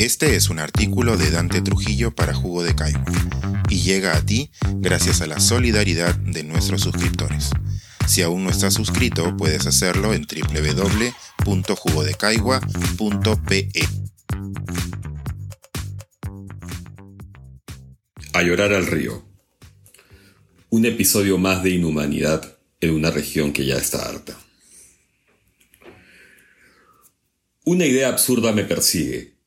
Este es un artículo de Dante Trujillo para Jugo de Caigua y llega a ti gracias a la solidaridad de nuestros suscriptores. Si aún no estás suscrito, puedes hacerlo en www.jugodecaigua.pe. A llorar al río. Un episodio más de inhumanidad en una región que ya está harta. Una idea absurda me persigue.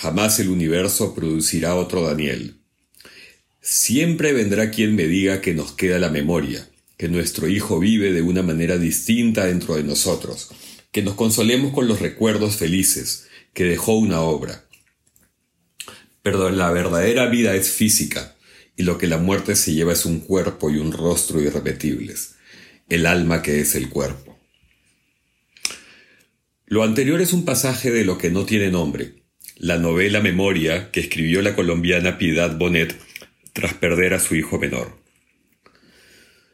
Jamás el universo producirá otro Daniel. Siempre vendrá quien me diga que nos queda la memoria, que nuestro hijo vive de una manera distinta dentro de nosotros, que nos consolemos con los recuerdos felices, que dejó una obra. Pero la verdadera vida es física, y lo que la muerte se lleva es un cuerpo y un rostro irrepetibles, el alma que es el cuerpo. Lo anterior es un pasaje de Lo que no tiene nombre, la novela Memoria que escribió la colombiana Piedad Bonet tras perder a su hijo menor.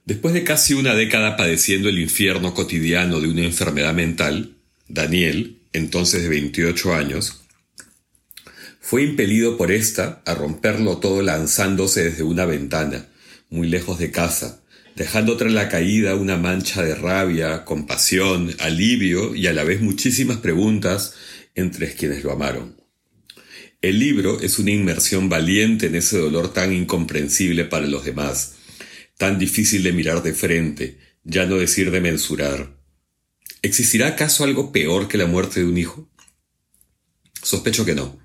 Después de casi una década padeciendo el infierno cotidiano de una enfermedad mental, Daniel, entonces de 28 años, fue impelido por ésta a romperlo todo lanzándose desde una ventana, muy lejos de casa, dejando tras la caída una mancha de rabia, compasión, alivio y a la vez muchísimas preguntas entre quienes lo amaron. El libro es una inmersión valiente en ese dolor tan incomprensible para los demás, tan difícil de mirar de frente, ya no decir de mensurar. ¿Existirá acaso algo peor que la muerte de un hijo? Sospecho que no.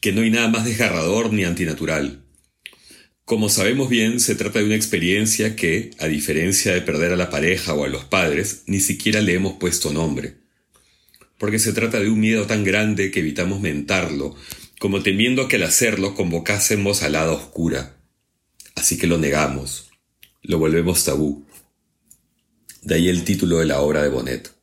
Que no hay nada más desgarrador ni antinatural. Como sabemos bien, se trata de una experiencia que, a diferencia de perder a la pareja o a los padres, ni siquiera le hemos puesto nombre. Porque se trata de un miedo tan grande que evitamos mentarlo, como temiendo que al hacerlo convocásemos a la oscura. Así que lo negamos, lo volvemos tabú. De ahí el título de la obra de Bonet.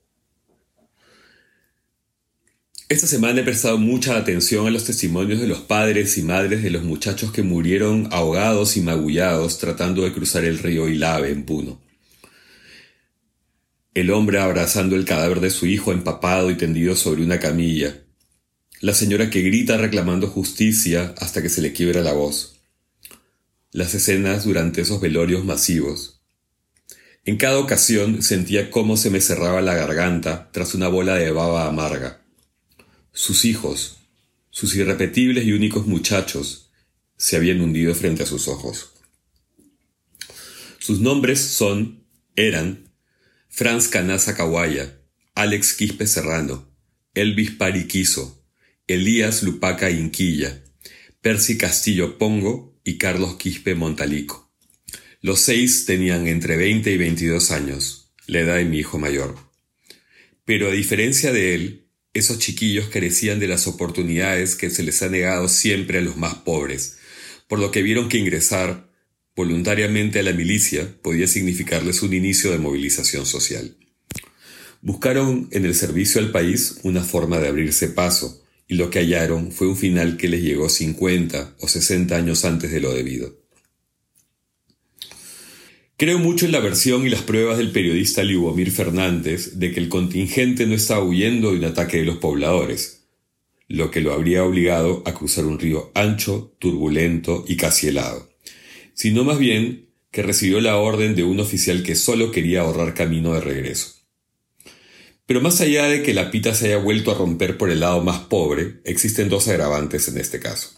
Esta semana he prestado mucha atención a los testimonios de los padres y madres de los muchachos que murieron ahogados y magullados tratando de cruzar el río Ilave en Puno. El hombre abrazando el cadáver de su hijo empapado y tendido sobre una camilla. La señora que grita reclamando justicia hasta que se le quiebra la voz. Las escenas durante esos velorios masivos. En cada ocasión sentía cómo se me cerraba la garganta tras una bola de baba amarga sus hijos, sus irrepetibles y únicos muchachos, se habían hundido frente a sus ojos. Sus nombres son, eran, Franz Canaza Kawaya, Alex Quispe Serrano, Elvis Pariquizo, Elías Lupaca Inquilla, Percy Castillo Pongo y Carlos Quispe Montalico. Los seis tenían entre 20 y 22 años, la edad de mi hijo mayor. Pero a diferencia de él, esos chiquillos carecían de las oportunidades que se les ha negado siempre a los más pobres, por lo que vieron que ingresar voluntariamente a la milicia podía significarles un inicio de movilización social. Buscaron en el servicio al país una forma de abrirse paso, y lo que hallaron fue un final que les llegó 50 o 60 años antes de lo debido. Creo mucho en la versión y las pruebas del periodista Liubomir Fernández de que el contingente no estaba huyendo de un ataque de los pobladores, lo que lo habría obligado a cruzar un río ancho, turbulento y casi helado, sino más bien que recibió la orden de un oficial que solo quería ahorrar camino de regreso. Pero más allá de que la pita se haya vuelto a romper por el lado más pobre, existen dos agravantes en este caso.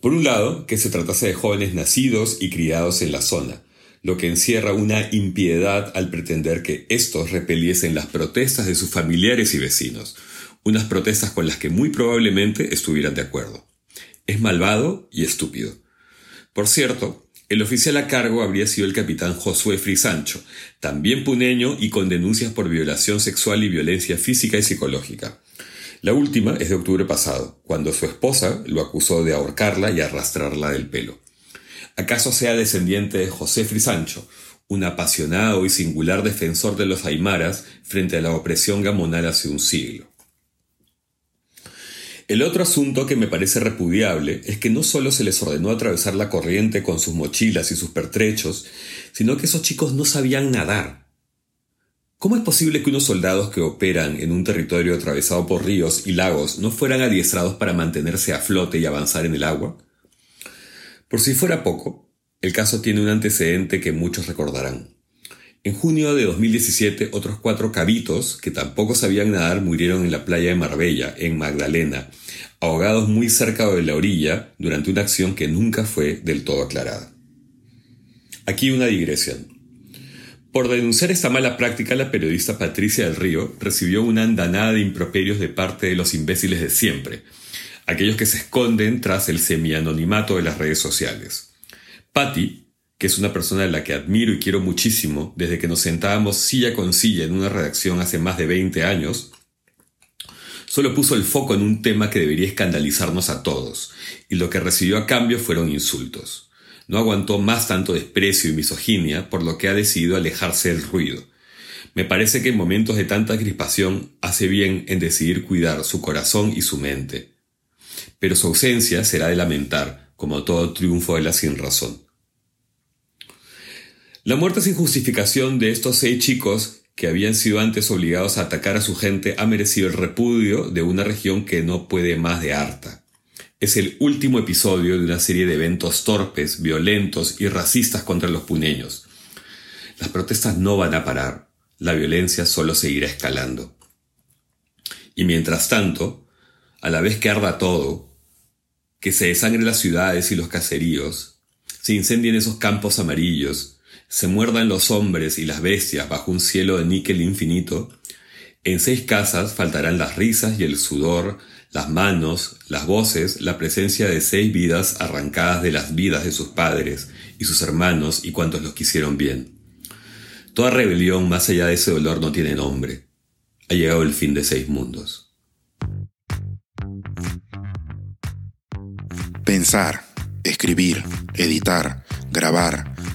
Por un lado, que se tratase de jóvenes nacidos y criados en la zona, lo que encierra una impiedad al pretender que estos repeliesen las protestas de sus familiares y vecinos, unas protestas con las que muy probablemente estuvieran de acuerdo. Es malvado y estúpido. Por cierto, el oficial a cargo habría sido el capitán Josué Frisancho, también puneño y con denuncias por violación sexual y violencia física y psicológica. La última es de octubre pasado, cuando su esposa lo acusó de ahorcarla y arrastrarla del pelo. ¿Acaso sea descendiente de José Frisancho, un apasionado y singular defensor de los aymaras frente a la opresión gamonal hace un siglo? El otro asunto que me parece repudiable es que no solo se les ordenó atravesar la corriente con sus mochilas y sus pertrechos, sino que esos chicos no sabían nadar. ¿Cómo es posible que unos soldados que operan en un territorio atravesado por ríos y lagos no fueran adiestrados para mantenerse a flote y avanzar en el agua? Por si fuera poco, el caso tiene un antecedente que muchos recordarán. En junio de 2017, otros cuatro cabitos, que tampoco sabían nadar, murieron en la playa de Marbella, en Magdalena, ahogados muy cerca de la orilla durante una acción que nunca fue del todo aclarada. Aquí una digresión. Por denunciar esta mala práctica, la periodista Patricia del Río recibió una andanada de improperios de parte de los imbéciles de siempre, aquellos que se esconden tras el semi-anonimato de las redes sociales. Patty, que es una persona a la que admiro y quiero muchísimo desde que nos sentábamos silla con silla en una redacción hace más de 20 años, solo puso el foco en un tema que debería escandalizarnos a todos, y lo que recibió a cambio fueron insultos. No aguantó más tanto desprecio y misoginia, por lo que ha decidido alejarse del ruido. Me parece que en momentos de tanta crispación hace bien en decidir cuidar su corazón y su mente. Pero su ausencia será de lamentar, como todo triunfo de la sinrazón. La muerte sin justificación de estos seis chicos que habían sido antes obligados a atacar a su gente ha merecido el repudio de una región que no puede más de harta. Es el último episodio de una serie de eventos torpes, violentos y racistas contra los puneños. Las protestas no van a parar, la violencia solo seguirá escalando. Y mientras tanto, a la vez que arda todo, que se desangre las ciudades y los caseríos, se incendien esos campos amarillos, se muerdan los hombres y las bestias bajo un cielo de níquel infinito, en seis casas faltarán las risas y el sudor, las manos, las voces, la presencia de seis vidas arrancadas de las vidas de sus padres y sus hermanos y cuantos los quisieron bien. Toda rebelión más allá de ese dolor no tiene nombre. Ha llegado el fin de seis mundos. Pensar, escribir, editar, grabar,